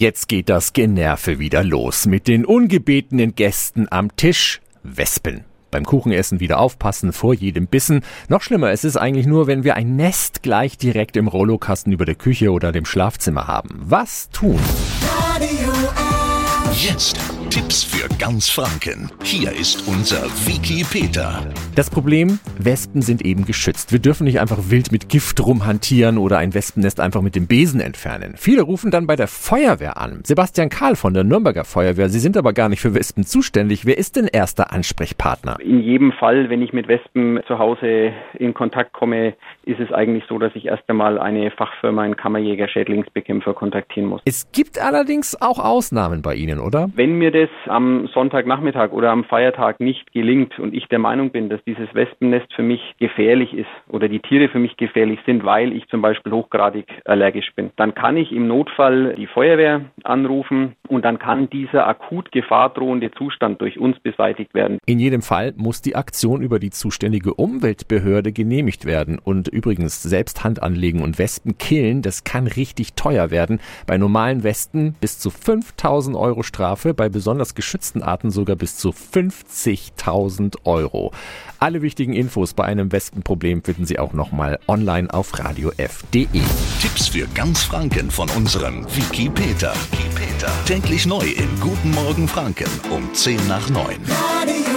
Jetzt geht das Generve wieder los mit den ungebetenen Gästen am Tisch. Wespen. Beim Kuchenessen wieder aufpassen vor jedem Bissen. Noch schlimmer ist es eigentlich nur, wenn wir ein Nest gleich direkt im Rollokasten über der Küche oder dem Schlafzimmer haben. Was tun? Jetzt Tipps für ganz Franken. Hier ist unser Wiki Peter. Das Problem, Wespen sind eben geschützt. Wir dürfen nicht einfach wild mit Gift rumhantieren oder ein Wespennest einfach mit dem Besen entfernen. Viele rufen dann bei der Feuerwehr an. Sebastian Karl von der Nürnberger Feuerwehr. Sie sind aber gar nicht für Wespen zuständig. Wer ist denn erster Ansprechpartner? In jedem Fall, wenn ich mit Wespen zu Hause in Kontakt komme, ist es eigentlich so, dass ich erst einmal eine Fachfirma, einen Kammerjäger, Schädlingsbekämpfer kontaktieren muss. Es gibt allerdings auch Ausnahmen bei Ihnen, oder? Wenn mir das am Sonntagnachmittag oder am Feiertag nicht gelingt und ich der Meinung bin, dass dieses Wespennest für mich gefährlich ist oder die Tiere für mich gefährlich sind, weil ich zum Beispiel hochgradig allergisch bin, dann kann ich im Notfall die Feuerwehr anrufen und dann kann dieser akut gefahrdrohende Zustand durch uns beseitigt werden. In jedem Fall muss die Aktion über die zuständige Umweltbehörde genehmigt werden. Und übrigens, selbst Hand anlegen und Wespen killen, das kann richtig teuer werden. Bei normalen Wespen bis zu 5000 Euro Strafe, bei besonders geschützten Arten sogar bis zu 50.000 Euro. Alle wichtigen Infos bei einem Wespenproblem finden Sie auch nochmal online auf radiof.de. Tipps für ganz Franken von unserem Wiki Peter. Wiki Peter. Täglich neu in Guten Morgen Franken um 10 nach 9. Radio